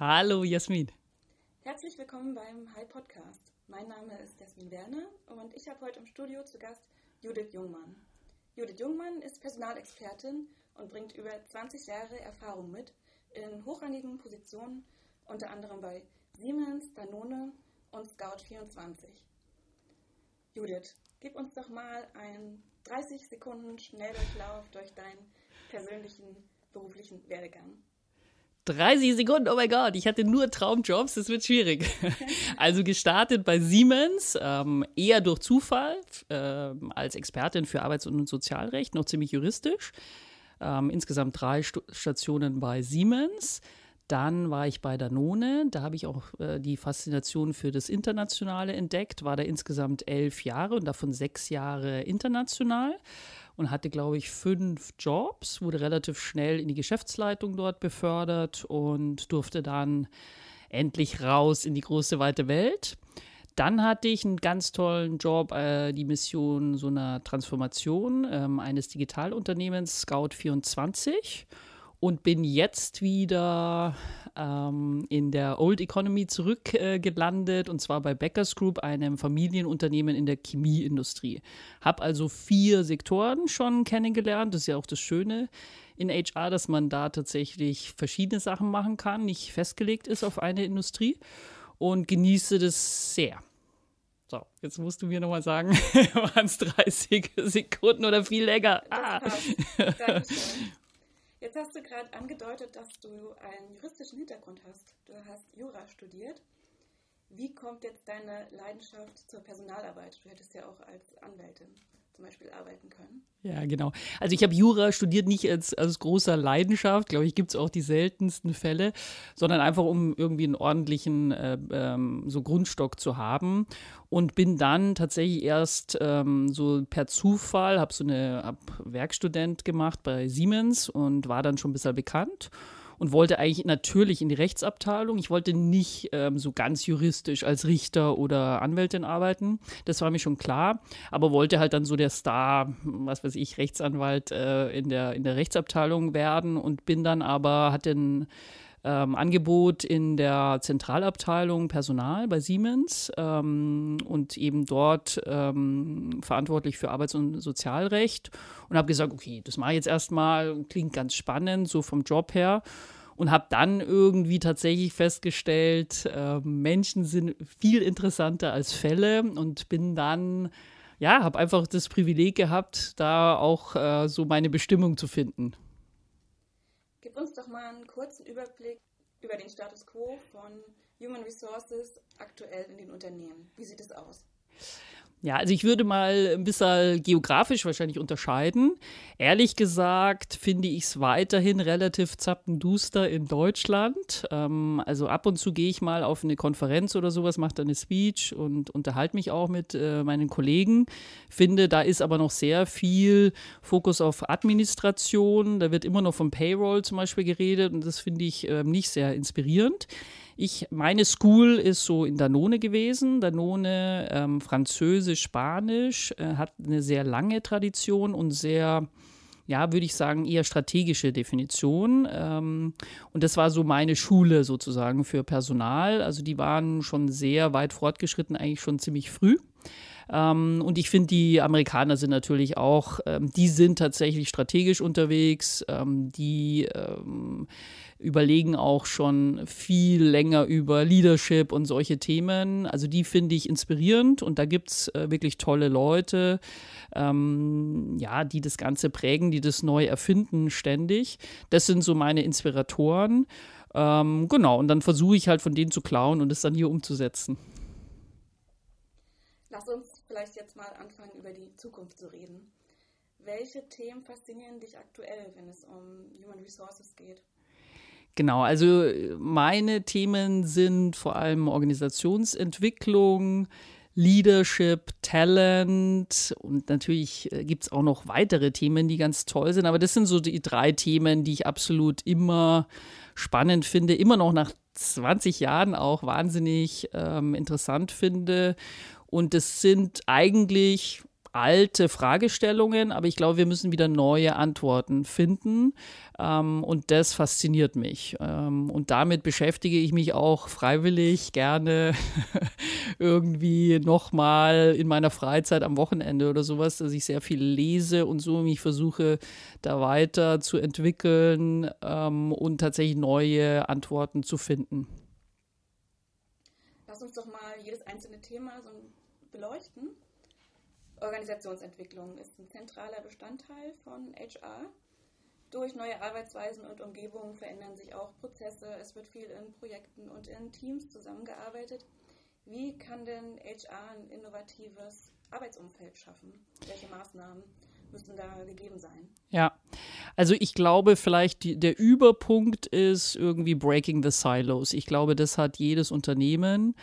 Hallo Jasmin. Herzlich willkommen beim Hi Podcast. Mein Name ist Jasmin Werner und ich habe heute im Studio zu Gast Judith Jungmann. Judith Jungmann ist Personalexpertin und bringt über 20 Jahre Erfahrung mit in hochrangigen Positionen, unter anderem bei Siemens, Danone und Scout24. Judith, gib uns doch mal einen 30 Sekunden Schnelldurchlauf durch deinen persönlichen beruflichen Werdegang. 30 Sekunden, oh mein Gott, ich hatte nur Traumjobs, das wird schwierig. Also gestartet bei Siemens, ähm, eher durch Zufall, äh, als Expertin für Arbeits- und Sozialrecht, noch ziemlich juristisch. Ähm, insgesamt drei St Stationen bei Siemens. Dann war ich bei Danone, da habe ich auch äh, die Faszination für das Internationale entdeckt, war da insgesamt elf Jahre und davon sechs Jahre international und hatte, glaube ich, fünf Jobs, wurde relativ schnell in die Geschäftsleitung dort befördert und durfte dann endlich raus in die große weite Welt. Dann hatte ich einen ganz tollen Job, äh, die Mission so einer Transformation ähm, eines Digitalunternehmens Scout24 und bin jetzt wieder ähm, in der Old Economy zurückgelandet äh, und zwar bei Beckers Group, einem Familienunternehmen in der Chemieindustrie. Habe also vier Sektoren schon kennengelernt. Das ist ja auch das Schöne in HR, dass man da tatsächlich verschiedene Sachen machen kann, nicht festgelegt ist auf eine Industrie und genieße das sehr. So, jetzt musst du mir nochmal sagen, waren es 30 Sekunden oder viel länger? Ah. Jetzt hast du gerade angedeutet, dass du einen juristischen Hintergrund hast. Du hast Jura studiert. Wie kommt jetzt deine Leidenschaft zur Personalarbeit? Du hättest ja auch als Anwältin zum Beispiel arbeiten können. Ja, genau. Also ich habe Jura studiert nicht als, als großer Leidenschaft, glaube ich, gibt es auch die seltensten Fälle, sondern einfach um irgendwie einen ordentlichen äh, ähm, so Grundstock zu haben und bin dann tatsächlich erst ähm, so per Zufall, habe so eine hab Werkstudent gemacht bei Siemens und war dann schon ein bisschen bekannt und wollte eigentlich natürlich in die Rechtsabteilung. Ich wollte nicht ähm, so ganz juristisch als Richter oder Anwältin arbeiten. Das war mir schon klar. Aber wollte halt dann so der Star, was weiß ich, Rechtsanwalt äh, in, der, in der Rechtsabteilung werden und bin dann aber, hatte ein ähm, Angebot in der Zentralabteilung Personal bei Siemens ähm, und eben dort ähm, verantwortlich für Arbeits- und Sozialrecht. Und habe gesagt, okay, das mache ich jetzt erstmal, klingt ganz spannend, so vom Job her. Und habe dann irgendwie tatsächlich festgestellt, äh, Menschen sind viel interessanter als Fälle. Und bin dann, ja, habe einfach das Privileg gehabt, da auch äh, so meine Bestimmung zu finden. Uns doch mal einen kurzen Überblick über den Status quo von Human Resources aktuell in den Unternehmen. Wie sieht es aus? Ja, also ich würde mal ein bisschen geografisch wahrscheinlich unterscheiden. Ehrlich gesagt finde ich es weiterhin relativ zappenduster in Deutschland. Ähm, also ab und zu gehe ich mal auf eine Konferenz oder sowas, mache da eine Speech und unterhalte mich auch mit äh, meinen Kollegen. Finde, da ist aber noch sehr viel Fokus auf Administration. Da wird immer noch vom Payroll zum Beispiel geredet und das finde ich äh, nicht sehr inspirierend. Ich, meine School ist so in Danone gewesen. Danone, ähm, Französisch, Spanisch, äh, hat eine sehr lange Tradition und sehr, ja, würde ich sagen, eher strategische Definition. Ähm, und das war so meine Schule sozusagen für Personal. Also die waren schon sehr weit fortgeschritten, eigentlich schon ziemlich früh. Ähm, und ich finde, die Amerikaner sind natürlich auch, ähm, die sind tatsächlich strategisch unterwegs, ähm, die ähm, überlegen auch schon viel länger über Leadership und solche Themen. Also die finde ich inspirierend und da gibt es äh, wirklich tolle Leute, ähm, ja, die das Ganze prägen, die das neu erfinden ständig. Das sind so meine Inspiratoren. Ähm, genau, und dann versuche ich halt von denen zu klauen und es dann hier umzusetzen. Lass uns vielleicht jetzt mal anfangen, über die Zukunft zu reden. Welche Themen faszinieren dich aktuell, wenn es um Human Resources geht? Genau, also meine Themen sind vor allem Organisationsentwicklung, Leadership, Talent und natürlich äh, gibt es auch noch weitere Themen, die ganz toll sind. Aber das sind so die drei Themen, die ich absolut immer spannend finde, immer noch nach 20 Jahren auch wahnsinnig ähm, interessant finde. Und das sind eigentlich alte Fragestellungen, aber ich glaube, wir müssen wieder neue Antworten finden. Ähm, und das fasziniert mich. Ähm, und damit beschäftige ich mich auch freiwillig gerne irgendwie nochmal in meiner Freizeit am Wochenende oder sowas, dass ich sehr viel lese und so mich versuche, da weiter zu entwickeln ähm, und tatsächlich neue Antworten zu finden. Lass uns doch mal jedes einzelne Thema so beleuchten. Organisationsentwicklung ist ein zentraler Bestandteil von HR. Durch neue Arbeitsweisen und Umgebungen verändern sich auch Prozesse. Es wird viel in Projekten und in Teams zusammengearbeitet. Wie kann denn HR ein innovatives Arbeitsumfeld schaffen? Welche Maßnahmen müssen da gegeben sein? Ja, also ich glaube vielleicht die, der Überpunkt ist irgendwie Breaking the Silos. Ich glaube, das hat jedes Unternehmen.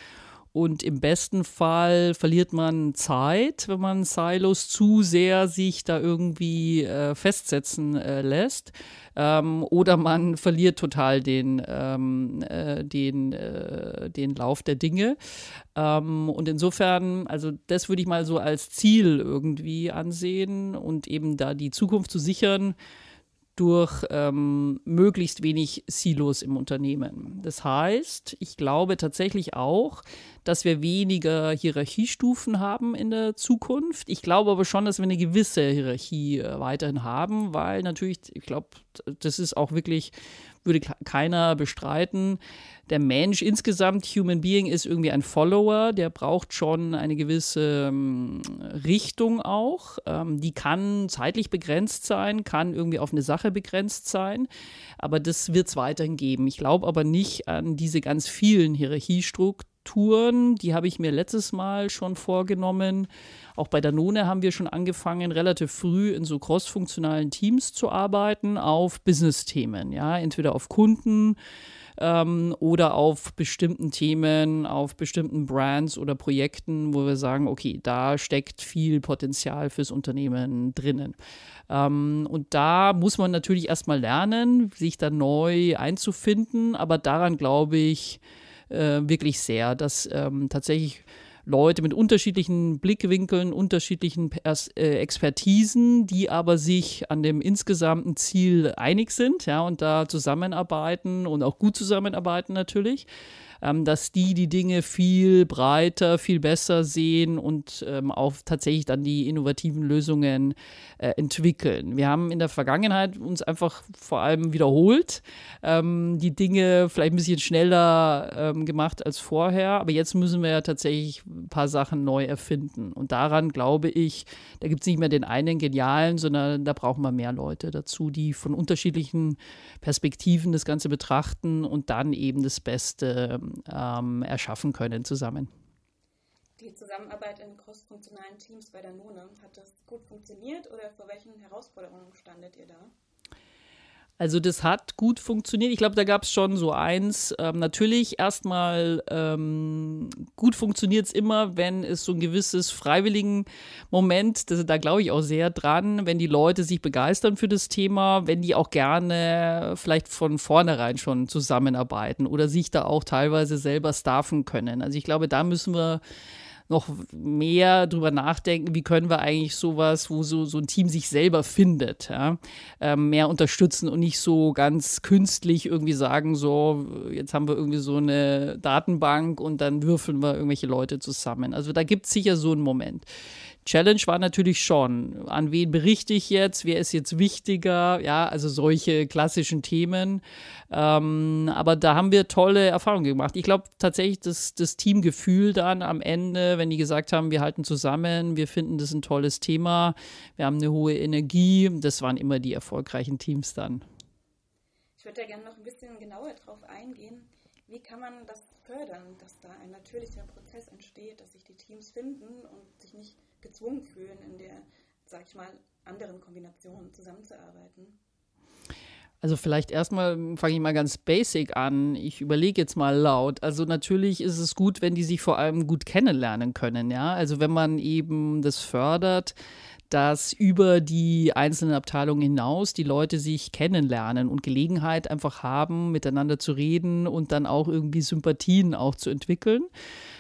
Und im besten Fall verliert man Zeit, wenn man Silos zu sehr sich da irgendwie äh, festsetzen äh, lässt. Ähm, oder man verliert total den, ähm, äh, den, äh, den Lauf der Dinge. Ähm, und insofern, also das würde ich mal so als Ziel irgendwie ansehen und eben da die Zukunft zu sichern durch ähm, möglichst wenig Silos im Unternehmen. Das heißt, ich glaube tatsächlich auch, dass wir weniger Hierarchiestufen haben in der Zukunft. Ich glaube aber schon, dass wir eine gewisse Hierarchie äh, weiterhin haben, weil natürlich, ich glaube, das ist auch wirklich würde keiner bestreiten. Der Mensch insgesamt, Human Being, ist irgendwie ein Follower, der braucht schon eine gewisse ähm, Richtung auch. Ähm, die kann zeitlich begrenzt sein, kann irgendwie auf eine Sache begrenzt sein, aber das wird es weiterhin geben. Ich glaube aber nicht an diese ganz vielen Hierarchiestrukturen, die habe ich mir letztes Mal schon vorgenommen. Auch bei Danone haben wir schon angefangen, relativ früh in so crossfunktionalen Teams zu arbeiten auf Business-Themen, ja, entweder auf Kunden ähm, oder auf bestimmten Themen, auf bestimmten Brands oder Projekten, wo wir sagen, okay, da steckt viel Potenzial fürs Unternehmen drinnen. Ähm, und da muss man natürlich erstmal lernen, sich da neu einzufinden, aber daran glaube ich äh, wirklich sehr, dass ähm, tatsächlich Leute mit unterschiedlichen Blickwinkeln, unterschiedlichen Pers äh, Expertisen, die aber sich an dem insgesamten Ziel einig sind, ja, und da zusammenarbeiten und auch gut zusammenarbeiten natürlich ähm, dass die die Dinge viel breiter, viel besser sehen und ähm, auch tatsächlich dann die innovativen Lösungen äh, entwickeln. Wir haben in der Vergangenheit uns einfach vor allem wiederholt, ähm, die Dinge vielleicht ein bisschen schneller ähm, gemacht als vorher, aber jetzt müssen wir ja tatsächlich ein paar Sachen neu erfinden. Und daran glaube ich, da gibt es nicht mehr den einen genialen, sondern da brauchen wir mehr Leute dazu, die von unterschiedlichen Perspektiven das Ganze betrachten und dann eben das Beste ähm, erschaffen können zusammen. Die Zusammenarbeit in crossfunktionalen Teams bei der None, hat das gut funktioniert oder vor welchen Herausforderungen standet ihr da? Also das hat gut funktioniert. Ich glaube, da gab es schon so eins. Ähm, natürlich erstmal ähm, gut funktioniert es immer, wenn es so ein gewisses freiwilligen Moment, das, da glaube ich auch sehr dran, wenn die Leute sich begeistern für das Thema, wenn die auch gerne vielleicht von vornherein schon zusammenarbeiten oder sich da auch teilweise selber staffen können. Also ich glaube, da müssen wir noch mehr drüber nachdenken, wie können wir eigentlich sowas, wo so, so ein Team sich selber findet, ja, ähm, mehr unterstützen und nicht so ganz künstlich irgendwie sagen, so, jetzt haben wir irgendwie so eine Datenbank und dann würfeln wir irgendwelche Leute zusammen. Also da gibt es sicher so einen Moment. Challenge war natürlich schon, an wen berichte ich jetzt, wer ist jetzt wichtiger, ja, also solche klassischen Themen. Ähm, aber da haben wir tolle Erfahrungen gemacht. Ich glaube tatsächlich, dass das Teamgefühl dann am Ende, wenn die gesagt haben, wir halten zusammen, wir finden das ein tolles Thema, wir haben eine hohe Energie, das waren immer die erfolgreichen Teams dann. Ich würde da gerne noch ein bisschen genauer drauf eingehen. Wie kann man das fördern, dass da ein natürlicher Prozess entsteht, dass sich die Teams finden und sich nicht gezwungen fühlen, in der, sag ich mal, anderen Kombination zusammenzuarbeiten? Also vielleicht erstmal fange ich mal ganz basic an. Ich überlege jetzt mal laut. Also natürlich ist es gut, wenn die sich vor allem gut kennenlernen können, ja. Also wenn man eben das fördert, dass über die einzelnen Abteilungen hinaus die Leute sich kennenlernen und Gelegenheit einfach haben, miteinander zu reden und dann auch irgendwie Sympathien auch zu entwickeln.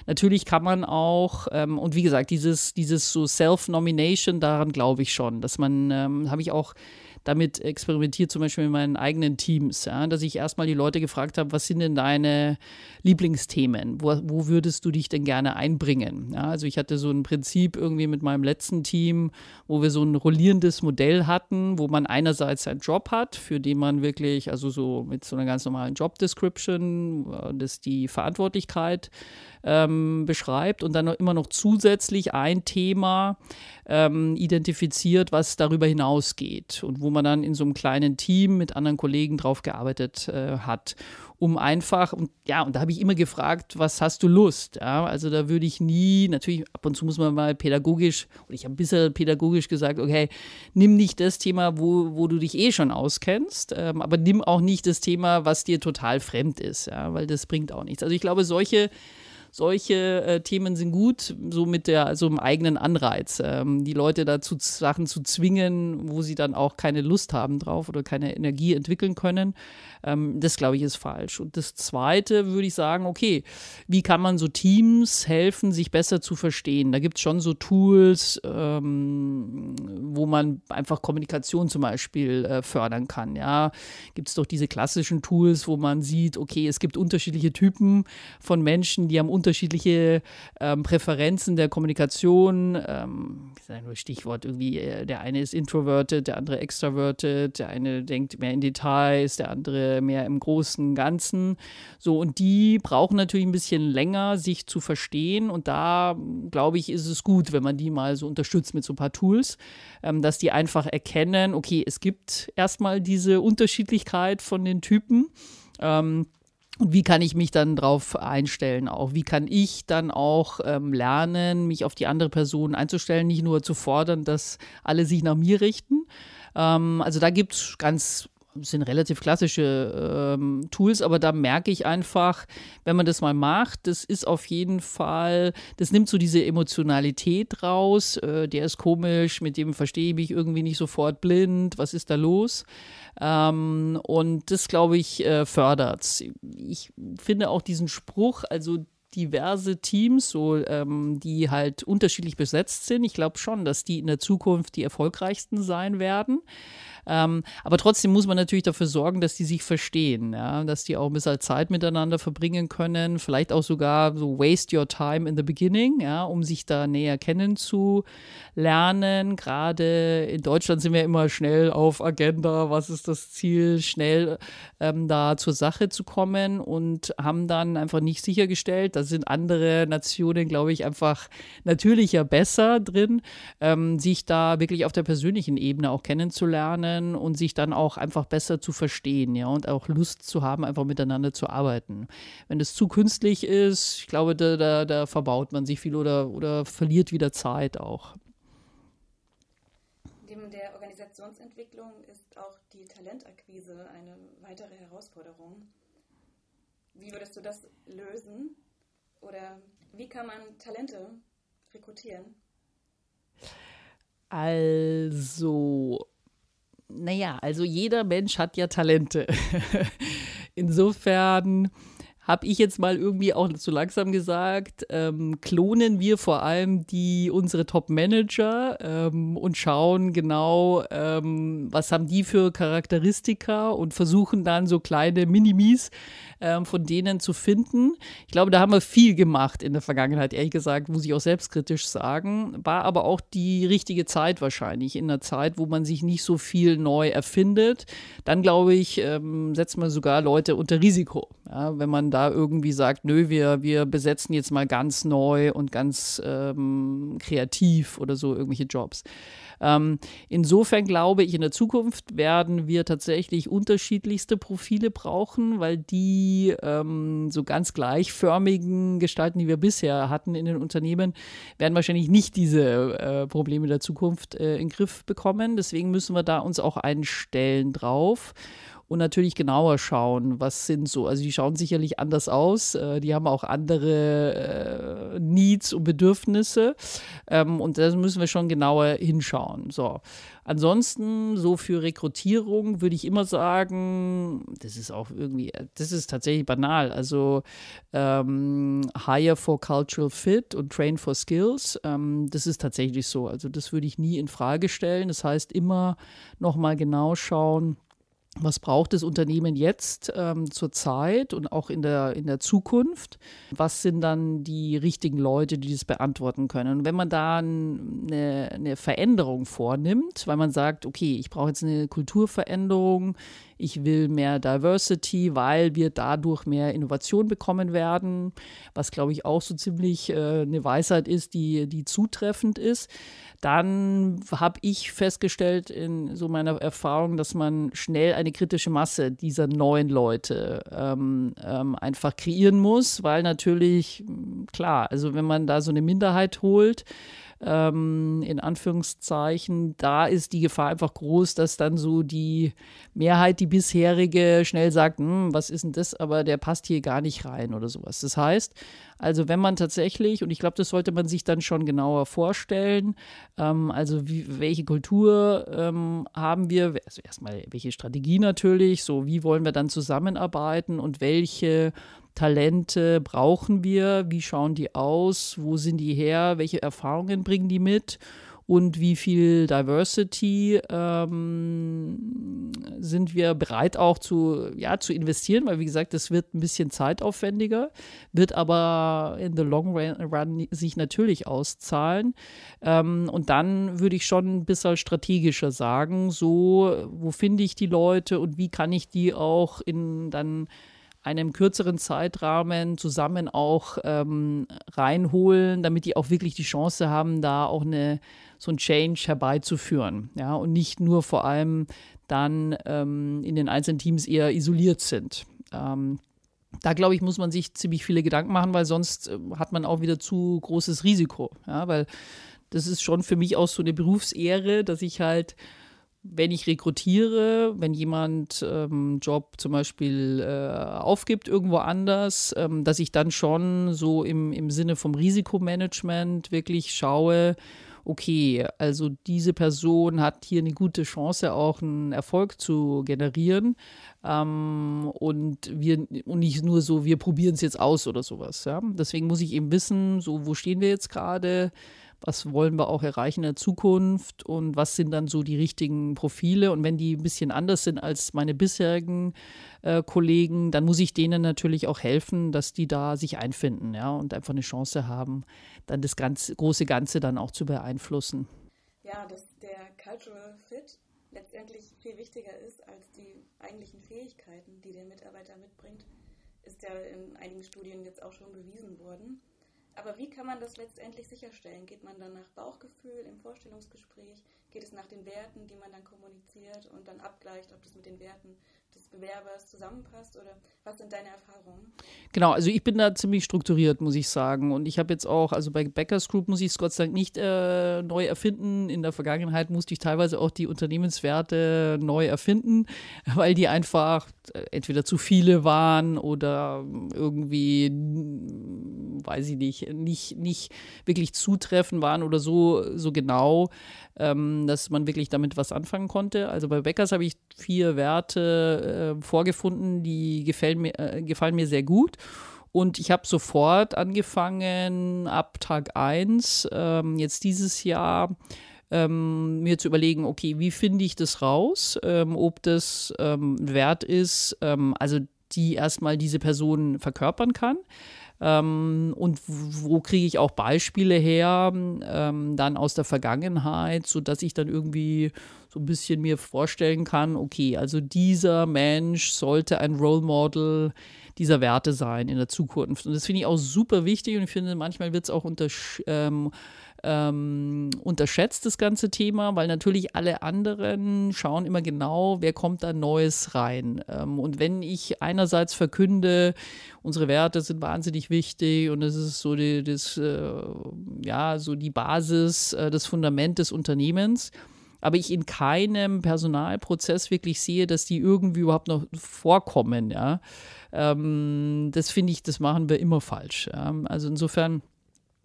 Natürlich kann man auch, ähm, und wie gesagt, dieses, dieses so Self-Nomination, daran glaube ich schon, dass man, ähm, habe ich auch damit experimentiert, zum Beispiel in meinen eigenen Teams, ja, dass ich erstmal die Leute gefragt habe, was sind denn deine Lieblingsthemen? Wo, wo würdest du dich denn gerne einbringen? Ja, also ich hatte so ein Prinzip irgendwie mit meinem letzten Team, wo wir so ein rollierendes Modell hatten, wo man einerseits einen Job hat, für den man wirklich, also so mit so einer ganz normalen Job Description, äh, das die Verantwortlichkeit ähm, beschreibt und dann immer noch zusätzlich ein Thema ähm, identifiziert, was darüber hinausgeht und wo man dann in so einem kleinen Team mit anderen Kollegen drauf gearbeitet äh, hat um einfach, und ja, und da habe ich immer gefragt, was hast du Lust? Ja, also da würde ich nie, natürlich ab und zu muss man mal pädagogisch, und ich habe ein bisschen pädagogisch gesagt, okay, nimm nicht das Thema, wo, wo du dich eh schon auskennst, ähm, aber nimm auch nicht das Thema, was dir total fremd ist, ja, weil das bringt auch nichts. Also ich glaube, solche solche äh, Themen sind gut, so mit der, so einem eigenen Anreiz, ähm, die Leute dazu Sachen zu zwingen, wo sie dann auch keine Lust haben drauf oder keine Energie entwickeln können. Ähm, das glaube ich ist falsch. Und das Zweite würde ich sagen, okay, wie kann man so Teams helfen, sich besser zu verstehen? Da gibt es schon so Tools, ähm, wo man einfach Kommunikation zum Beispiel äh, fördern kann. Ja, gibt es doch diese klassischen Tools, wo man sieht, okay, es gibt unterschiedliche Typen von Menschen, die haben unterschiedliche ähm, Präferenzen der Kommunikation. Ähm, nur Stichwort irgendwie, äh, der eine ist introverted, der andere extroverted, der eine denkt mehr in Details, der andere mehr im großen Ganzen. So, und die brauchen natürlich ein bisschen länger, sich zu verstehen. Und da, glaube ich, ist es gut, wenn man die mal so unterstützt mit so ein paar Tools, ähm, dass die einfach erkennen, okay, es gibt erstmal diese Unterschiedlichkeit von den Typen. Ähm, und wie kann ich mich dann darauf einstellen auch? Wie kann ich dann auch ähm, lernen, mich auf die andere Person einzustellen, nicht nur zu fordern, dass alle sich nach mir richten? Ähm, also da gibt es ganz sind relativ klassische ähm, Tools, aber da merke ich einfach, wenn man das mal macht, das ist auf jeden Fall, das nimmt so diese Emotionalität raus. Äh, der ist komisch, mit dem verstehe ich mich irgendwie nicht sofort blind. Was ist da los? Ähm, und das, glaube ich, äh, fördert Ich finde auch diesen Spruch, also diverse Teams, so ähm, die halt unterschiedlich besetzt sind. Ich glaube schon, dass die in der Zukunft die erfolgreichsten sein werden. Ähm, aber trotzdem muss man natürlich dafür sorgen, dass die sich verstehen, ja? dass die auch ein bisschen Zeit miteinander verbringen können, vielleicht auch sogar so waste your time in the beginning, ja, um sich da näher kennenzulernen. Gerade in Deutschland sind wir immer schnell auf Agenda, was ist das Ziel, schnell ähm, da zur Sache zu kommen und haben dann einfach nicht sichergestellt, da sind andere Nationen, glaube ich, einfach natürlicher besser drin, ähm, sich da wirklich auf der persönlichen Ebene auch kennenzulernen lernen und sich dann auch einfach besser zu verstehen, ja, und auch Lust zu haben, einfach miteinander zu arbeiten. Wenn es zu künstlich ist, ich glaube, da, da, da verbaut man sich viel oder, oder verliert wieder Zeit auch. Neben der Organisationsentwicklung ist auch die Talentakquise eine weitere Herausforderung. Wie würdest du das lösen? Oder wie kann man Talente rekrutieren? Also, naja, also jeder Mensch hat ja Talente. Insofern habe ich jetzt mal irgendwie auch zu langsam gesagt, ähm, klonen wir vor allem die unsere Top-Manager ähm, und schauen genau, ähm, was haben die für Charakteristika und versuchen dann so kleine Minimis ähm, von denen zu finden. Ich glaube, da haben wir viel gemacht in der Vergangenheit, ehrlich gesagt, muss ich auch selbstkritisch sagen. War aber auch die richtige Zeit wahrscheinlich, in einer Zeit, wo man sich nicht so viel neu erfindet. Dann, glaube ich, ähm, setzt man sogar Leute unter Risiko. Ja, wenn man da irgendwie sagt, nö, wir, wir besetzen jetzt mal ganz neu und ganz ähm, kreativ oder so irgendwelche Jobs. Ähm, insofern glaube ich, in der Zukunft werden wir tatsächlich unterschiedlichste Profile brauchen, weil die ähm, so ganz gleichförmigen Gestalten, die wir bisher hatten in den Unternehmen, werden wahrscheinlich nicht diese äh, Probleme der Zukunft äh, in den Griff bekommen. Deswegen müssen wir da uns auch einstellen drauf. Und natürlich genauer schauen, was sind so. Also die schauen sicherlich anders aus, äh, die haben auch andere äh, Needs und Bedürfnisse ähm, und da müssen wir schon genauer hinschauen. So. Ansonsten, so für Rekrutierung würde ich immer sagen, das ist auch irgendwie, das ist tatsächlich banal. Also ähm, hire for cultural fit und train for skills, ähm, das ist tatsächlich so. Also das würde ich nie in Frage stellen. Das heißt, immer nochmal genau schauen, was braucht das Unternehmen jetzt ähm, zur Zeit und auch in der, in der Zukunft? Was sind dann die richtigen Leute, die das beantworten können? Und wenn man da eine, eine Veränderung vornimmt, weil man sagt, okay, ich brauche jetzt eine Kulturveränderung, ich will mehr Diversity, weil wir dadurch mehr Innovation bekommen werden, was glaube ich auch so ziemlich äh, eine Weisheit ist, die, die zutreffend ist. Dann habe ich festgestellt in so meiner Erfahrung, dass man schnell eine kritische Masse dieser neuen Leute ähm, ähm, einfach kreieren muss, weil natürlich, klar, also wenn man da so eine Minderheit holt, ähm, in Anführungszeichen, da ist die Gefahr einfach groß, dass dann so die Mehrheit, die bisherige, schnell sagt, hm, was ist denn das, aber der passt hier gar nicht rein oder sowas. Das heißt, also wenn man tatsächlich, und ich glaube, das sollte man sich dann schon genauer vorstellen, ähm, also wie, welche Kultur ähm, haben wir, also erstmal welche Strategie natürlich, so wie wollen wir dann zusammenarbeiten und welche Talente brauchen wir? Wie schauen die aus? Wo sind die her? Welche Erfahrungen bringen die mit? Und wie viel Diversity ähm, sind wir bereit auch zu, ja, zu investieren? Weil, wie gesagt, das wird ein bisschen zeitaufwendiger, wird aber in the long run sich natürlich auszahlen. Ähm, und dann würde ich schon ein bisschen strategischer sagen, so, wo finde ich die Leute und wie kann ich die auch in dann einem kürzeren Zeitrahmen zusammen auch ähm, reinholen, damit die auch wirklich die Chance haben, da auch eine, so ein Change herbeizuführen. Ja, und nicht nur vor allem dann ähm, in den einzelnen Teams eher isoliert sind. Ähm, da glaube ich, muss man sich ziemlich viele Gedanken machen, weil sonst äh, hat man auch wieder zu großes Risiko. Ja, weil das ist schon für mich auch so eine Berufsehre, dass ich halt wenn ich rekrutiere, wenn jemand ähm, Job zum Beispiel äh, aufgibt irgendwo anders, ähm, dass ich dann schon so im, im Sinne vom Risikomanagement wirklich schaue, okay, also diese Person hat hier eine gute Chance, auch einen Erfolg zu generieren. Ähm, und wir und nicht nur so, wir probieren es jetzt aus oder sowas. Ja? Deswegen muss ich eben wissen, so wo stehen wir jetzt gerade was wollen wir auch erreichen in der Zukunft und was sind dann so die richtigen Profile. Und wenn die ein bisschen anders sind als meine bisherigen äh, Kollegen, dann muss ich denen natürlich auch helfen, dass die da sich einfinden ja, und einfach eine Chance haben, dann das ganze, große Ganze dann auch zu beeinflussen. Ja, dass der Cultural Fit letztendlich viel wichtiger ist als die eigentlichen Fähigkeiten, die der Mitarbeiter mitbringt, ist ja in einigen Studien jetzt auch schon bewiesen worden. Aber wie kann man das letztendlich sicherstellen? Geht man dann nach Bauchgefühl im Vorstellungsgespräch? Geht es nach den Werten, die man dann kommuniziert und dann abgleicht, ob das mit den Werten des Bewerbers zusammenpasst oder was sind deine Erfahrungen? Genau, also ich bin da ziemlich strukturiert, muss ich sagen. Und ich habe jetzt auch, also bei Beckers Group muss ich es Gott sei Dank nicht äh, neu erfinden. In der Vergangenheit musste ich teilweise auch die Unternehmenswerte neu erfinden, weil die einfach äh, entweder zu viele waren oder irgendwie, weiß ich nicht, nicht, nicht wirklich zutreffend waren oder so, so genau, ähm, dass man wirklich damit was anfangen konnte. Also bei Beckers habe ich vier Werte äh, vorgefunden, die gefallen mir, äh, gefallen mir sehr gut. Und ich habe sofort angefangen, ab Tag 1, ähm, jetzt dieses Jahr, ähm, mir zu überlegen, okay, wie finde ich das raus, ähm, ob das ähm, wert ist, ähm, also die erstmal diese Person verkörpern kann. Ähm, und wo kriege ich auch Beispiele her, ähm, dann aus der Vergangenheit, sodass ich dann irgendwie so ein bisschen mir vorstellen kann, okay, also dieser Mensch sollte ein Role Model dieser Werte sein in der Zukunft. Und das finde ich auch super wichtig und ich finde, manchmal wird es auch unter, ähm, ähm, unterschätzt, das ganze Thema, weil natürlich alle anderen schauen immer genau, wer kommt da Neues rein. Ähm, und wenn ich einerseits verkünde, unsere Werte sind wahnsinnig wichtig und es ist so die, das, äh, ja, so die Basis, äh, das Fundament des Unternehmens, aber ich in keinem Personalprozess wirklich sehe, dass die irgendwie überhaupt noch vorkommen. Ja? Ähm, das finde ich, das machen wir immer falsch. Ja? Also insofern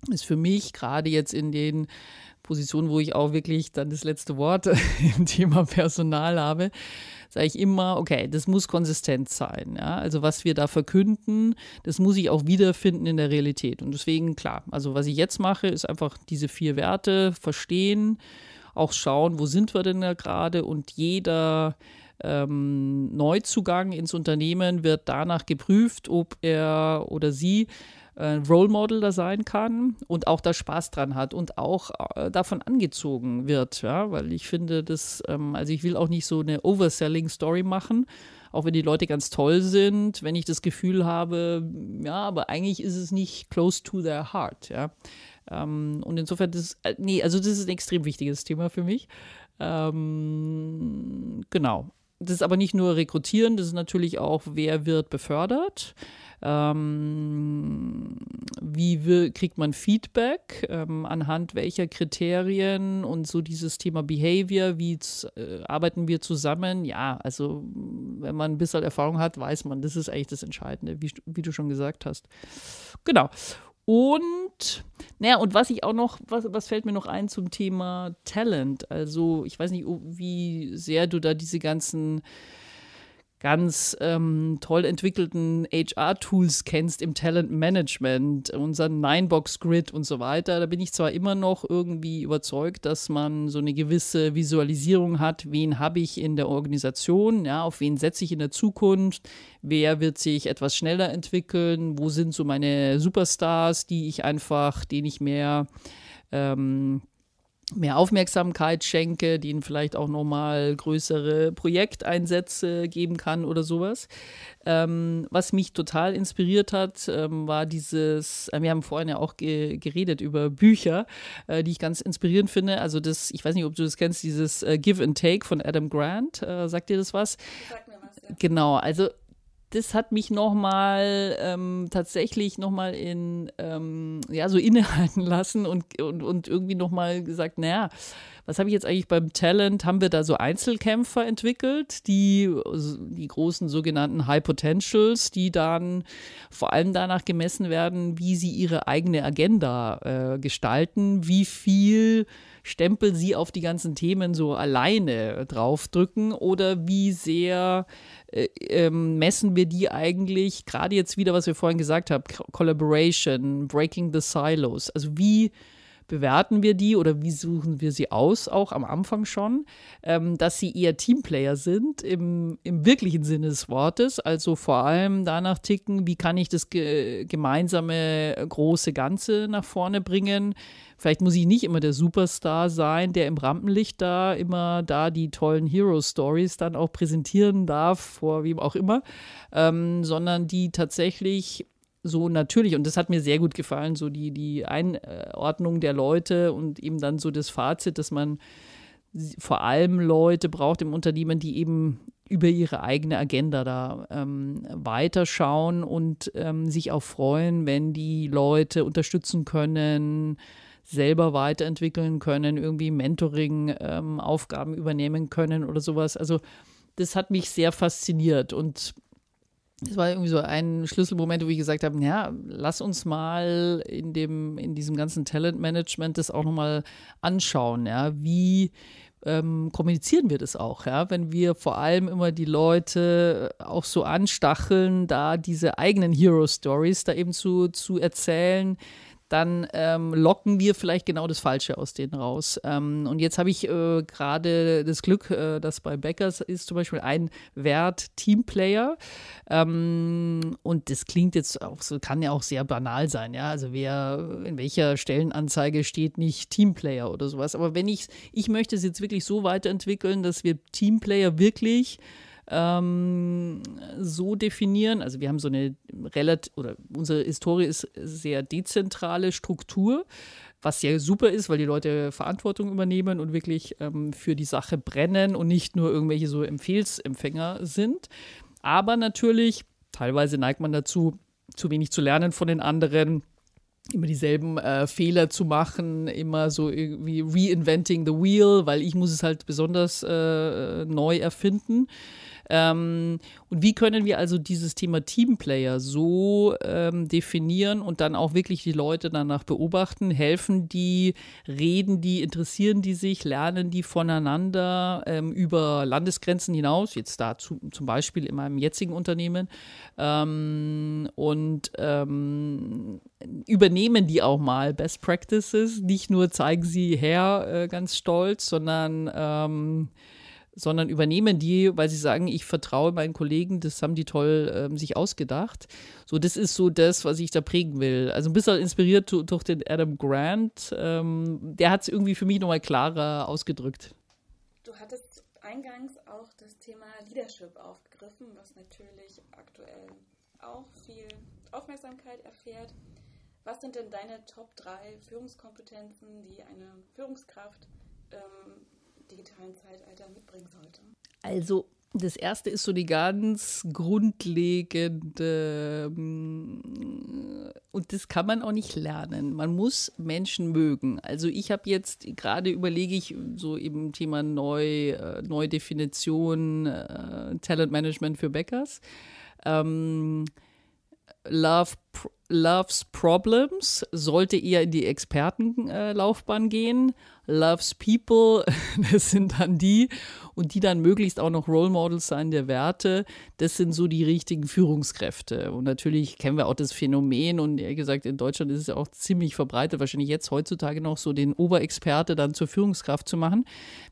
ist für mich gerade jetzt in den Positionen, wo ich auch wirklich dann das letzte Wort im Thema Personal habe, sage ich immer, okay, das muss konsistent sein. Ja? Also was wir da verkünden, das muss ich auch wiederfinden in der Realität. Und deswegen, klar, also was ich jetzt mache, ist einfach diese vier Werte verstehen, auch schauen, wo sind wir denn da gerade und jeder ähm, Neuzugang ins Unternehmen wird danach geprüft, ob er oder sie ein Role Model da sein kann und auch da Spaß dran hat und auch äh, davon angezogen wird, ja, weil ich finde, das, ähm, also ich will auch nicht so eine Overselling-Story machen, auch wenn die Leute ganz toll sind, wenn ich das Gefühl habe, ja, aber eigentlich ist es nicht close to their heart, ja. Ähm, und insofern, das, äh, nee, also das ist ein extrem wichtiges Thema für mich. Ähm, genau. Das ist aber nicht nur rekrutieren, das ist natürlich auch, wer wird befördert. Ähm, wie will, kriegt man Feedback, ähm, anhand welcher Kriterien und so dieses Thema Behavior, wie äh, arbeiten wir zusammen? Ja, also wenn man ein bisschen Erfahrung hat, weiß man, das ist eigentlich das Entscheidende, wie, wie du schon gesagt hast. Genau. Und, naja, und was ich auch noch, was, was fällt mir noch ein zum Thema Talent? Also, ich weiß nicht, wie sehr du da diese ganzen ganz ähm, toll entwickelten HR-Tools kennst im Talent-Management, unseren Ninebox-Grid und so weiter. Da bin ich zwar immer noch irgendwie überzeugt, dass man so eine gewisse Visualisierung hat, wen habe ich in der Organisation, ja, auf wen setze ich in der Zukunft, wer wird sich etwas schneller entwickeln, wo sind so meine Superstars, die ich einfach, denen ich mehr ähm, mehr Aufmerksamkeit schenke, denen vielleicht auch nochmal größere Projekteinsätze geben kann oder sowas. Ähm, was mich total inspiriert hat, ähm, war dieses, äh, wir haben vorhin ja auch ge geredet über Bücher, äh, die ich ganz inspirierend finde. Also das, ich weiß nicht, ob du das kennst, dieses äh, Give and Take von Adam Grant. Äh, sagt dir das was? Sag mir was, ja. Genau, also das hat mich nochmal ähm, tatsächlich nochmal in, ähm, ja, so innehalten lassen und, und, und irgendwie nochmal gesagt, naja, was habe ich jetzt eigentlich beim Talent? Haben wir da so Einzelkämpfer entwickelt, die, die großen sogenannten High Potentials, die dann vor allem danach gemessen werden, wie sie ihre eigene Agenda äh, gestalten, wie viel Stempel sie auf die ganzen Themen so alleine draufdrücken oder wie sehr äh, ähm, messen wir die eigentlich, gerade jetzt wieder, was wir vorhin gesagt haben, Collaboration, Breaking the Silos, also wie bewerten wir die oder wie suchen wir sie aus, auch am Anfang schon, ähm, dass sie eher Teamplayer sind im, im wirklichen Sinne des Wortes, also vor allem danach ticken, wie kann ich das ge gemeinsame große Ganze nach vorne bringen. Vielleicht muss ich nicht immer der Superstar sein, der im Rampenlicht da immer da die tollen Hero-Stories dann auch präsentieren darf, vor wem auch immer, ähm, sondern die tatsächlich so natürlich, und das hat mir sehr gut gefallen, so die, die Einordnung der Leute und eben dann so das Fazit, dass man vor allem Leute braucht im Unternehmen, die eben über ihre eigene Agenda da ähm, weiterschauen und ähm, sich auch freuen, wenn die Leute unterstützen können, selber weiterentwickeln können, irgendwie Mentoring-Aufgaben ähm, übernehmen können oder sowas. Also das hat mich sehr fasziniert und das war irgendwie so ein Schlüsselmoment, wo ich gesagt habe, ja, lass uns mal in dem, in diesem ganzen Talentmanagement das auch nochmal anschauen, ja, wie ähm, kommunizieren wir das auch, ja, wenn wir vor allem immer die Leute auch so anstacheln, da diese eigenen Hero Stories da eben zu, zu erzählen, dann ähm, locken wir vielleicht genau das Falsche aus denen raus. Ähm, und jetzt habe ich äh, gerade das Glück, äh, dass bei Beckers ist zum Beispiel ein Wert Teamplayer. Ähm, und das klingt jetzt auch so, kann ja auch sehr banal sein, ja. Also wer in welcher Stellenanzeige steht nicht Teamplayer oder sowas. Aber wenn ich, ich möchte es jetzt wirklich so weiterentwickeln, dass wir Teamplayer wirklich ähm, so definieren. Also wir haben so eine relativ, oder unsere Historie ist sehr dezentrale Struktur, was ja super ist, weil die Leute Verantwortung übernehmen und wirklich ähm, für die Sache brennen und nicht nur irgendwelche so Empfehlsempfänger sind. Aber natürlich, teilweise neigt man dazu, zu wenig zu lernen von den anderen immer dieselben äh, Fehler zu machen, immer so irgendwie reinventing the wheel, weil ich muss es halt besonders äh, neu erfinden. Ähm, und wie können wir also dieses Thema Teamplayer so ähm, definieren und dann auch wirklich die Leute danach beobachten? Helfen die, reden die, interessieren die sich, lernen die voneinander ähm, über Landesgrenzen hinaus? Jetzt da zu, zum Beispiel in meinem jetzigen Unternehmen. Ähm, und ähm, übernehmen die auch mal Best Practices. Nicht nur zeigen sie her äh, ganz stolz, sondern ähm, sondern übernehmen die, weil sie sagen, ich vertraue meinen Kollegen, das haben die toll ähm, sich ausgedacht. So, das ist so das, was ich da prägen will. Also ein bisschen inspiriert durch den Adam Grant. Ähm, der hat es irgendwie für mich nochmal klarer ausgedrückt. Du hattest eingangs auch das Thema Leadership aufgegriffen, was natürlich aktuell auch viel Aufmerksamkeit erfährt. Was sind denn deine Top 3 Führungskompetenzen, die eine Führungskraft ähm, digitalen Zeitalter mitbringen sollte? Also das erste ist so die ganz grundlegende, mm, und das kann man auch nicht lernen. Man muss Menschen mögen. Also ich habe jetzt gerade überlege ich so eben Thema Neu, äh, Neudefinition, äh, Talentmanagement für Bäckers. Ähm, Love, Loves Problems. Sollte eher in die Expertenlaufbahn äh, gehen. Loves people, das sind dann die und die dann möglichst auch noch Role Models sein der Werte, das sind so die richtigen Führungskräfte. Und natürlich kennen wir auch das Phänomen und ehrlich gesagt, in Deutschland ist es ja auch ziemlich verbreitet, wahrscheinlich jetzt heutzutage noch so den Oberexperte dann zur Führungskraft zu machen.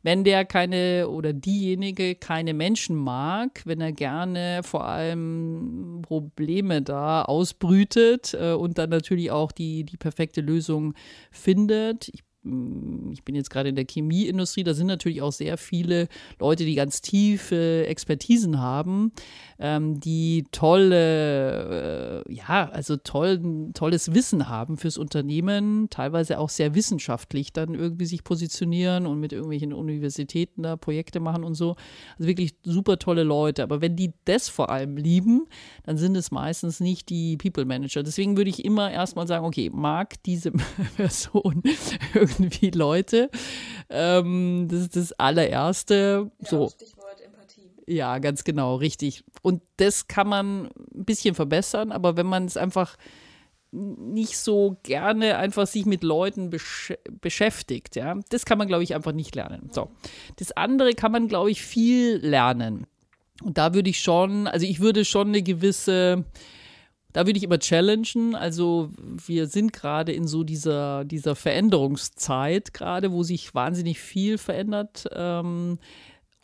Wenn der keine oder diejenige keine Menschen mag, wenn er gerne vor allem Probleme da ausbrütet äh, und dann natürlich auch die, die perfekte Lösung findet. Ich ich bin jetzt gerade in der Chemieindustrie, da sind natürlich auch sehr viele Leute, die ganz tiefe Expertisen haben, ähm, die tolle, äh, ja, also toll, tolles Wissen haben fürs Unternehmen, teilweise auch sehr wissenschaftlich dann irgendwie sich positionieren und mit irgendwelchen Universitäten da Projekte machen und so. Also wirklich super tolle Leute. Aber wenn die das vor allem lieben, dann sind es meistens nicht die People Manager. Deswegen würde ich immer erstmal sagen, okay, mag diese Person irgendwie Leute? Ähm, das ist das allererste. Ja, so. Ja, ganz genau, richtig. Und das kann man ein bisschen verbessern, aber wenn man es einfach nicht so gerne einfach sich mit Leuten besch beschäftigt, ja, das kann man, glaube ich, einfach nicht lernen. So. Das andere kann man, glaube ich, viel lernen. Und da würde ich schon, also ich würde schon eine gewisse, da würde ich immer challengen. Also wir sind gerade in so dieser, dieser Veränderungszeit gerade, wo sich wahnsinnig viel verändert. Ähm,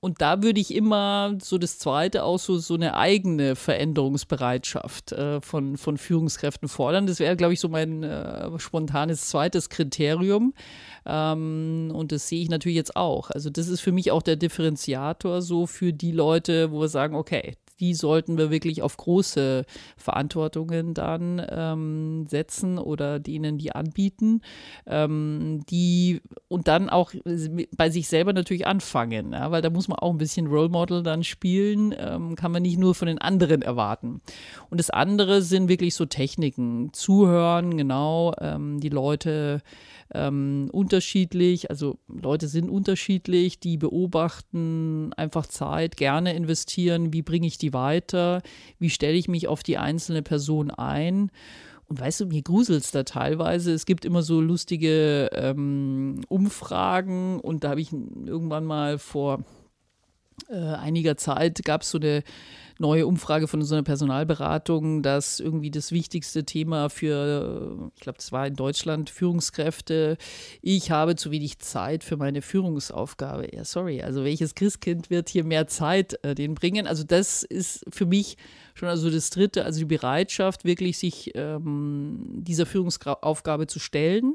und da würde ich immer so das Zweite auch so, so eine eigene Veränderungsbereitschaft äh, von, von Führungskräften fordern. Das wäre, glaube ich, so mein äh, spontanes zweites Kriterium. Ähm, und das sehe ich natürlich jetzt auch. Also das ist für mich auch der Differenziator so für die Leute, wo wir sagen, okay, die sollten wir wirklich auf große Verantwortungen dann ähm, setzen oder denen die anbieten, ähm, die und dann auch bei sich selber natürlich anfangen, ja, weil da muss man auch ein bisschen Role Model dann spielen, ähm, kann man nicht nur von den anderen erwarten. Und das andere sind wirklich so Techniken, zuhören, genau, ähm, die Leute ähm, unterschiedlich, also Leute sind unterschiedlich, die beobachten einfach Zeit, gerne investieren, wie bringe ich die weiter, wie stelle ich mich auf die einzelne Person ein. Und weißt du, mir gruselt es da teilweise. Es gibt immer so lustige ähm, Umfragen und da habe ich irgendwann mal vor äh, einiger Zeit gab es so eine neue Umfrage von so einer Personalberatung, dass irgendwie das wichtigste Thema für, ich glaube, das war in Deutschland, Führungskräfte, ich habe zu wenig Zeit für meine Führungsaufgabe. Ja, sorry, also welches Christkind wird hier mehr Zeit äh, den bringen? Also das ist für mich schon also das Dritte, also die Bereitschaft, wirklich sich ähm, dieser Führungsaufgabe zu stellen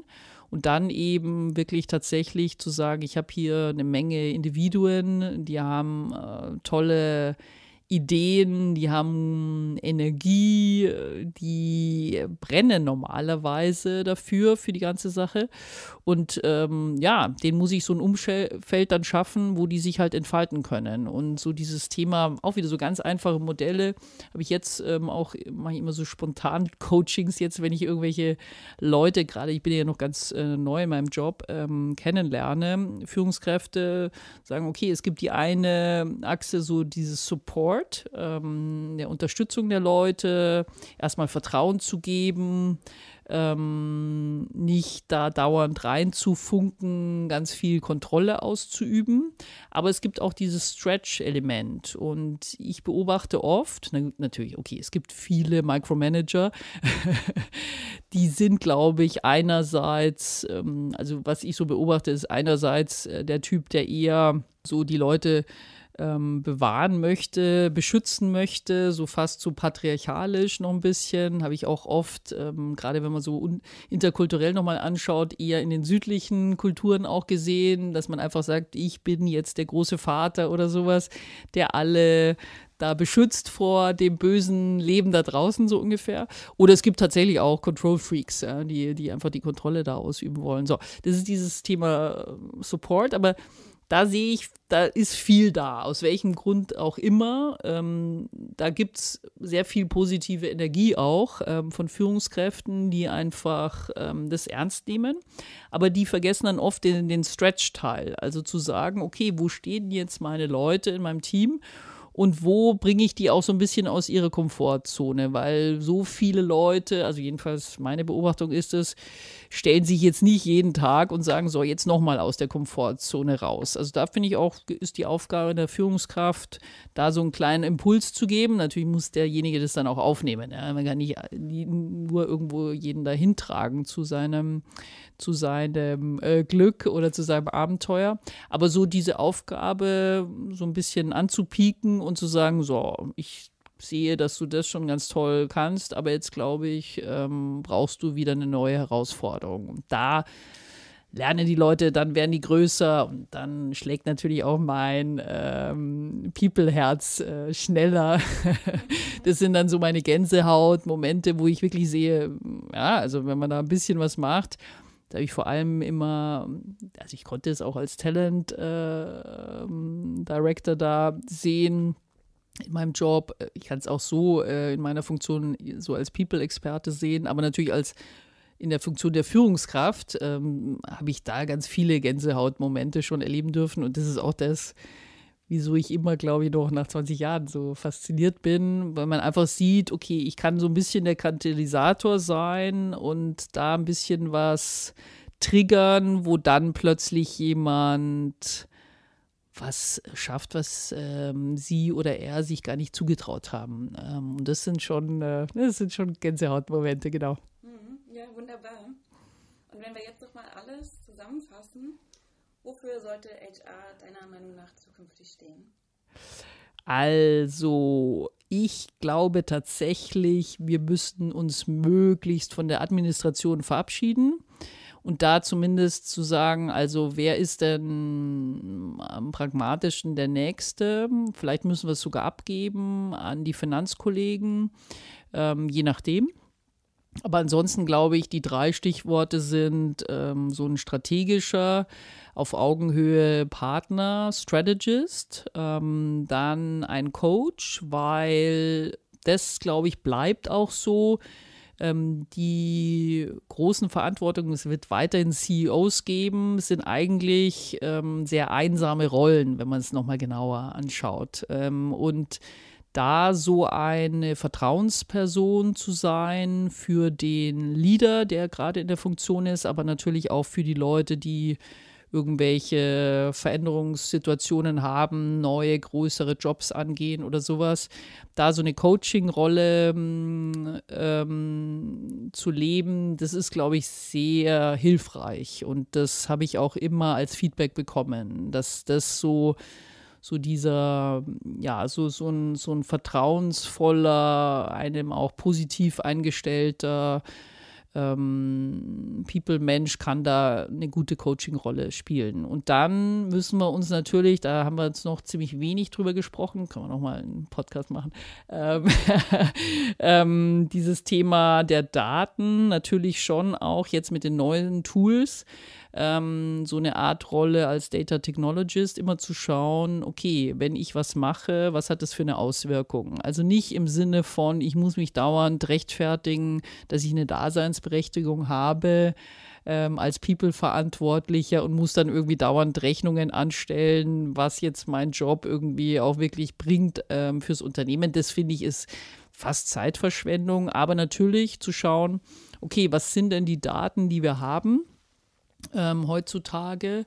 und dann eben wirklich tatsächlich zu sagen, ich habe hier eine Menge Individuen, die haben äh, tolle Ideen, die haben Energie, die brennen normalerweise dafür, für die ganze Sache. Und ähm, ja, den muss ich so ein Umfeld dann schaffen, wo die sich halt entfalten können. Und so dieses Thema, auch wieder so ganz einfache Modelle, habe ich jetzt ähm, auch, mache ich immer so spontan Coachings jetzt, wenn ich irgendwelche Leute, gerade ich bin ja noch ganz äh, neu in meinem Job, ähm, kennenlerne, Führungskräfte sagen, okay, es gibt die eine Achse, so dieses Support, Support, ähm, der Unterstützung der Leute, erstmal Vertrauen zu geben, ähm, nicht da dauernd reinzufunken, ganz viel Kontrolle auszuüben. Aber es gibt auch dieses Stretch-Element. Und ich beobachte oft, na, natürlich, okay, es gibt viele Micromanager, die sind, glaube ich, einerseits, ähm, also was ich so beobachte, ist einerseits äh, der Typ, der eher so die Leute ähm, bewahren möchte, beschützen möchte, so fast so patriarchalisch noch ein bisschen. Habe ich auch oft, ähm, gerade wenn man so interkulturell nochmal anschaut, eher in den südlichen Kulturen auch gesehen, dass man einfach sagt, ich bin jetzt der große Vater oder sowas, der alle da beschützt vor dem bösen Leben da draußen, so ungefähr. Oder es gibt tatsächlich auch Control Freaks, ja, die, die einfach die Kontrolle da ausüben wollen. So, das ist dieses Thema äh, Support, aber da sehe ich, da ist viel da, aus welchem Grund auch immer. Ähm, da gibt es sehr viel positive Energie auch ähm, von Führungskräften, die einfach ähm, das ernst nehmen. Aber die vergessen dann oft den, den Stretch-Teil. Also zu sagen, okay, wo stehen jetzt meine Leute in meinem Team? Und wo bringe ich die auch so ein bisschen aus ihrer Komfortzone, weil so viele Leute, also jedenfalls meine Beobachtung ist es, stellen sich jetzt nicht jeden Tag und sagen, so, jetzt nochmal aus der Komfortzone raus. Also da finde ich auch, ist die Aufgabe der Führungskraft, da so einen kleinen Impuls zu geben. Natürlich muss derjenige das dann auch aufnehmen. Ja? Man kann nicht nur irgendwo jeden dahin tragen zu seinem, zu seinem äh, Glück oder zu seinem Abenteuer. Aber so diese Aufgabe so ein bisschen anzupieken und zu sagen, so, ich sehe, dass du das schon ganz toll kannst, aber jetzt glaube ich, ähm, brauchst du wieder eine neue Herausforderung. Und da lernen die Leute, dann werden die größer und dann schlägt natürlich auch mein ähm, People-Herz äh, schneller. das sind dann so meine Gänsehaut-Momente, wo ich wirklich sehe, ja, also wenn man da ein bisschen was macht, da habe ich vor allem immer, also ich konnte es auch als Talent äh, Director da sehen in meinem Job. Ich kann es auch so äh, in meiner Funktion so als People-Experte sehen, aber natürlich als in der Funktion der Führungskraft ähm, habe ich da ganz viele Gänsehautmomente schon erleben dürfen und das ist auch das, wieso ich immer, glaube ich, noch nach 20 Jahren so fasziniert bin, weil man einfach sieht, okay, ich kann so ein bisschen der Katalysator sein und da ein bisschen was triggern, wo dann plötzlich jemand was schafft, was ähm, sie oder er sich gar nicht zugetraut haben. Ähm, und das sind schon, äh, das sind schon Gänsehautmomente, genau. Mhm. Ja, wunderbar. Und wenn wir jetzt nochmal alles zusammenfassen, Wofür sollte HR deiner Meinung nach zukünftig stehen? Also, ich glaube tatsächlich, wir müssten uns möglichst von der Administration verabschieden und da zumindest zu sagen, also wer ist denn am pragmatischen der Nächste? Vielleicht müssen wir es sogar abgeben an die Finanzkollegen, ähm, je nachdem. Aber ansonsten glaube ich, die drei Stichworte sind ähm, so ein strategischer, auf Augenhöhe Partner, Strategist, ähm, dann ein Coach, weil das, glaube ich, bleibt auch so. Ähm, die großen Verantwortungen, es wird weiterhin CEOs geben, sind eigentlich ähm, sehr einsame Rollen, wenn man es nochmal genauer anschaut. Ähm, und da so eine Vertrauensperson zu sein für den Leader, der gerade in der Funktion ist, aber natürlich auch für die Leute, die irgendwelche Veränderungssituationen haben, neue, größere Jobs angehen oder sowas. Da so eine Coaching-Rolle ähm, zu leben, das ist, glaube ich, sehr hilfreich. Und das habe ich auch immer als Feedback bekommen, dass das so so dieser, ja, so, so, ein, so ein vertrauensvoller, einem auch positiv eingestellter ähm, People-Mensch kann da eine gute Coaching-Rolle spielen. Und dann müssen wir uns natürlich, da haben wir jetzt noch ziemlich wenig drüber gesprochen, kann man auch mal einen Podcast machen, ähm, ähm, dieses Thema der Daten natürlich schon auch jetzt mit den neuen Tools ähm, so eine Art Rolle als Data Technologist, immer zu schauen, okay, wenn ich was mache, was hat das für eine Auswirkung? Also nicht im Sinne von, ich muss mich dauernd rechtfertigen, dass ich eine Daseinsberechtigung habe, ähm, als People-Verantwortlicher und muss dann irgendwie dauernd Rechnungen anstellen, was jetzt mein Job irgendwie auch wirklich bringt ähm, fürs Unternehmen. Das finde ich ist fast Zeitverschwendung, aber natürlich zu schauen, okay, was sind denn die Daten, die wir haben? Ähm, heutzutage.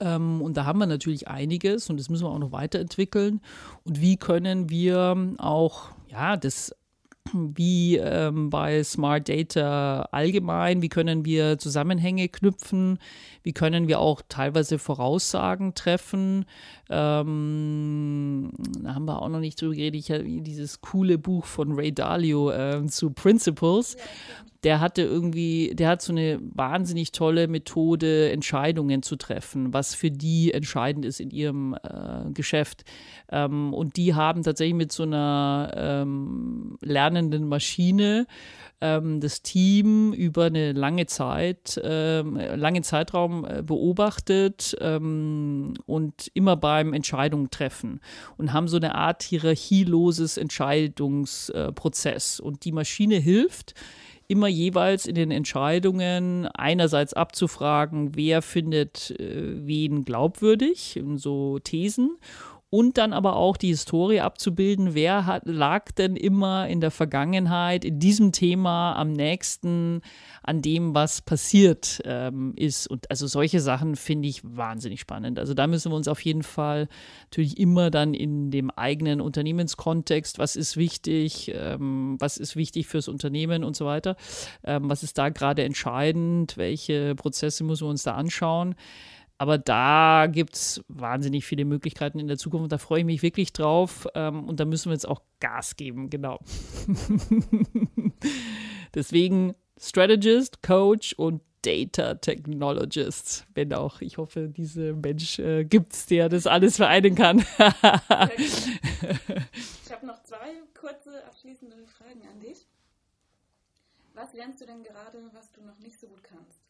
Ähm, und da haben wir natürlich einiges und das müssen wir auch noch weiterentwickeln. Und wie können wir auch, ja, das wie ähm, bei Smart Data allgemein, wie können wir Zusammenhänge knüpfen, wie können wir auch teilweise Voraussagen treffen. Ähm, da haben wir auch noch nicht drüber geredet, ich habe dieses coole Buch von Ray Dalio äh, zu Principles der hatte irgendwie, der hat so eine wahnsinnig tolle Methode, Entscheidungen zu treffen, was für die entscheidend ist in ihrem äh, Geschäft. Ähm, und die haben tatsächlich mit so einer ähm, lernenden Maschine ähm, das Team über eine lange Zeit, ähm, langen Zeitraum äh, beobachtet ähm, und immer beim Entscheidungen treffen und haben so eine Art hierarchieloses Entscheidungsprozess. Äh, und die Maschine hilft, immer jeweils in den Entscheidungen einerseits abzufragen, wer findet äh, wen glaubwürdig, so Thesen, und dann aber auch die Historie abzubilden, wer hat, lag denn immer in der Vergangenheit in diesem Thema am nächsten an dem, was passiert ähm, ist. Und also solche Sachen finde ich wahnsinnig spannend. Also da müssen wir uns auf jeden Fall natürlich immer dann in dem eigenen Unternehmenskontext, was ist wichtig, ähm, was ist wichtig fürs Unternehmen und so weiter, ähm, was ist da gerade entscheidend, welche Prozesse müssen wir uns da anschauen. Aber da gibt es wahnsinnig viele Möglichkeiten in der Zukunft da freue ich mich wirklich drauf. Ähm, und da müssen wir jetzt auch Gas geben, genau. Deswegen Strategist, Coach und Data Technologist. Wenn auch, ich hoffe, dieser Mensch äh, gibt es, der das alles vereinen kann. ich habe noch zwei kurze abschließende Fragen an dich. Was lernst du denn gerade, was du noch nicht so gut kannst?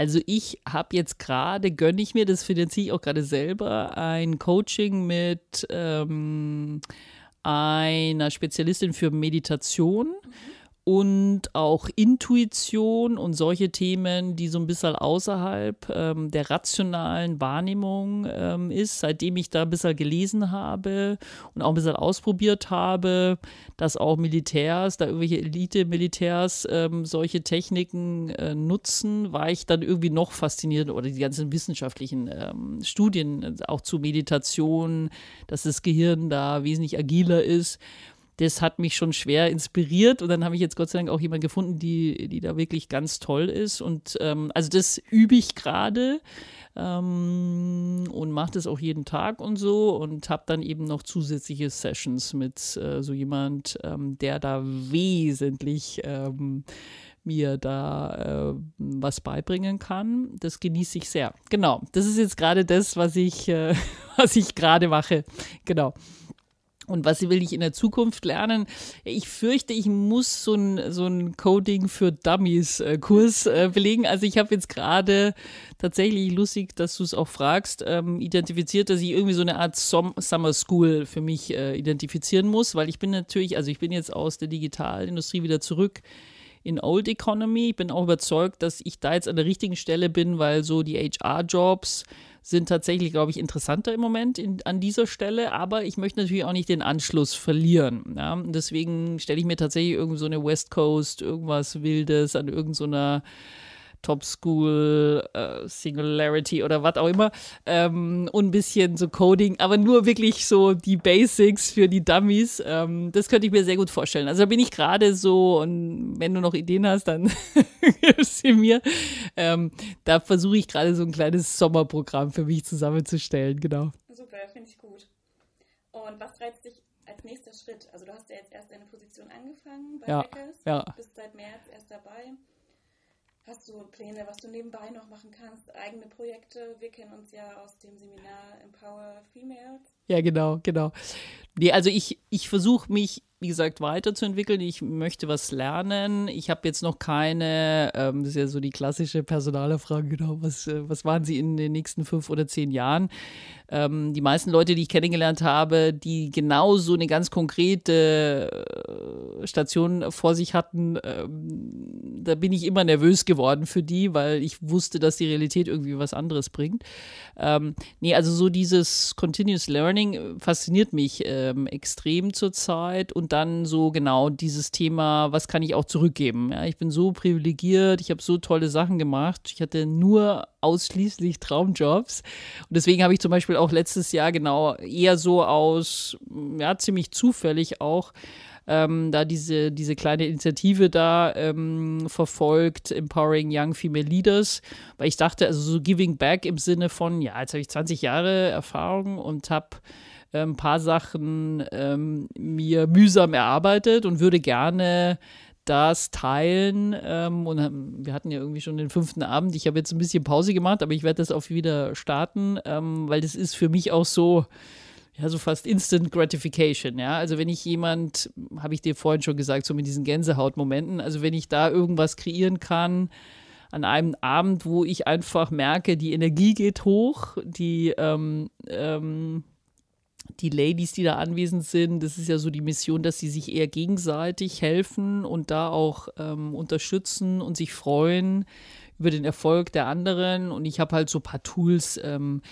Also ich habe jetzt gerade, gönne ich mir, das finanziere ich auch gerade selber, ein Coaching mit ähm, einer Spezialistin für Meditation. Mhm und auch Intuition und solche Themen, die so ein bisschen außerhalb ähm, der rationalen Wahrnehmung ähm, ist, seitdem ich da ein bisschen gelesen habe und auch ein bisschen ausprobiert habe, dass auch Militärs, da irgendwelche Elite-Militärs ähm, solche Techniken äh, nutzen, war ich dann irgendwie noch fasziniert oder die ganzen wissenschaftlichen ähm, Studien äh, auch zu Meditation, dass das Gehirn da wesentlich agiler ist das hat mich schon schwer inspiriert und dann habe ich jetzt Gott sei Dank auch jemanden gefunden, die, die da wirklich ganz toll ist und ähm, also das übe ich gerade ähm, und mache das auch jeden Tag und so und habe dann eben noch zusätzliche Sessions mit äh, so jemand, ähm, der da wesentlich ähm, mir da äh, was beibringen kann. Das genieße ich sehr. Genau, das ist jetzt gerade das, was ich, äh, was ich gerade mache. Genau. Und was will ich in der Zukunft lernen? Ich fürchte, ich muss so ein, so ein Coding für Dummies äh, Kurs äh, belegen. Also ich habe jetzt gerade tatsächlich lustig, dass du es auch fragst, ähm, identifiziert, dass ich irgendwie so eine Art Som Summer School für mich äh, identifizieren muss, weil ich bin natürlich, also ich bin jetzt aus der Digitalindustrie wieder zurück in Old Economy. Ich bin auch überzeugt, dass ich da jetzt an der richtigen Stelle bin, weil so die HR-Jobs sind tatsächlich, glaube ich, interessanter im Moment in, an dieser Stelle, aber ich möchte natürlich auch nicht den Anschluss verlieren. Ja? Deswegen stelle ich mir tatsächlich irgend so eine West Coast, irgendwas Wildes an irgendeiner so Top School, äh, Singularity oder was auch immer. Ähm, und ein bisschen so Coding, aber nur wirklich so die Basics für die Dummies. Ähm, das könnte ich mir sehr gut vorstellen. Also da bin ich gerade so, und wenn du noch Ideen hast, dann gib sie mir. Ähm, da versuche ich gerade so ein kleines Sommerprogramm für mich zusammenzustellen, genau. Super, finde ich gut. Und was reizt dich als nächster Schritt? Also du hast ja jetzt erst deine Position angefangen bei ja, Hackers, ja. bist seit März erst dabei. Hast du Pläne, was du nebenbei noch machen kannst? Eigene Projekte? Wir kennen uns ja aus dem Seminar Empower Females. Ja, genau, genau. Nee, also ich, ich versuche mich wie gesagt, weiterzuentwickeln. Ich möchte was lernen. Ich habe jetzt noch keine, ähm, das ist ja so die klassische Personalerfrage, genau, was, äh, was waren Sie in den nächsten fünf oder zehn Jahren? Ähm, die meisten Leute, die ich kennengelernt habe, die genau so eine ganz konkrete äh, Station vor sich hatten, ähm, da bin ich immer nervös geworden für die, weil ich wusste, dass die Realität irgendwie was anderes bringt. Ähm, nee, also so dieses Continuous Learning fasziniert mich ähm, extrem zurzeit und dann so genau dieses Thema, was kann ich auch zurückgeben. Ja, ich bin so privilegiert, ich habe so tolle Sachen gemacht. Ich hatte nur ausschließlich Traumjobs. Und deswegen habe ich zum Beispiel auch letztes Jahr genau eher so aus, ja, ziemlich zufällig auch, ähm, da diese, diese kleine Initiative da ähm, verfolgt, Empowering Young Female Leaders, weil ich dachte, also so Giving Back im Sinne von, ja, jetzt habe ich 20 Jahre Erfahrung und habe ein paar Sachen ähm, mir mühsam erarbeitet und würde gerne das teilen. Ähm, und wir hatten ja irgendwie schon den fünften Abend. Ich habe jetzt ein bisschen Pause gemacht, aber ich werde das auch wieder starten, ähm, weil das ist für mich auch so, ja, so fast Instant Gratification, ja. Also wenn ich jemand, habe ich dir vorhin schon gesagt, so mit diesen Gänsehautmomenten, also wenn ich da irgendwas kreieren kann, an einem Abend, wo ich einfach merke, die Energie geht hoch, die ähm, ähm, die Ladies, die da anwesend sind, das ist ja so die Mission, dass sie sich eher gegenseitig helfen und da auch ähm, unterstützen und sich freuen über den Erfolg der anderen. Und ich habe halt so ein paar Tools, ähm,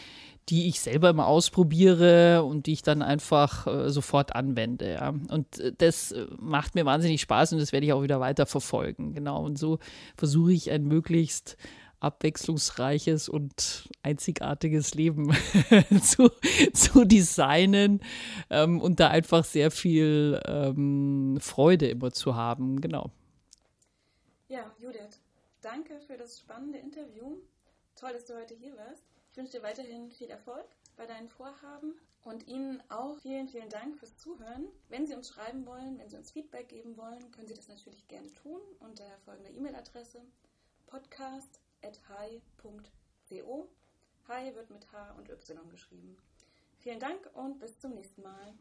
die ich selber immer ausprobiere und die ich dann einfach äh, sofort anwende. Ja. Und äh, das äh, macht mir wahnsinnig Spaß und das werde ich auch wieder weiter verfolgen. Genau. Und so versuche ich ein möglichst abwechslungsreiches und einzigartiges Leben zu, zu designen ähm, und da einfach sehr viel ähm, Freude immer zu haben. Genau. Ja, Judith, danke für das spannende Interview. Toll, dass du heute hier warst. Ich wünsche dir weiterhin viel Erfolg bei deinen Vorhaben und Ihnen auch vielen, vielen Dank fürs Zuhören. Wenn Sie uns schreiben wollen, wenn Sie uns Feedback geben wollen, können Sie das natürlich gerne tun unter folgender E-Mail-Adresse podcast hi.co. Hi wird mit H und Y geschrieben. Vielen Dank und bis zum nächsten Mal.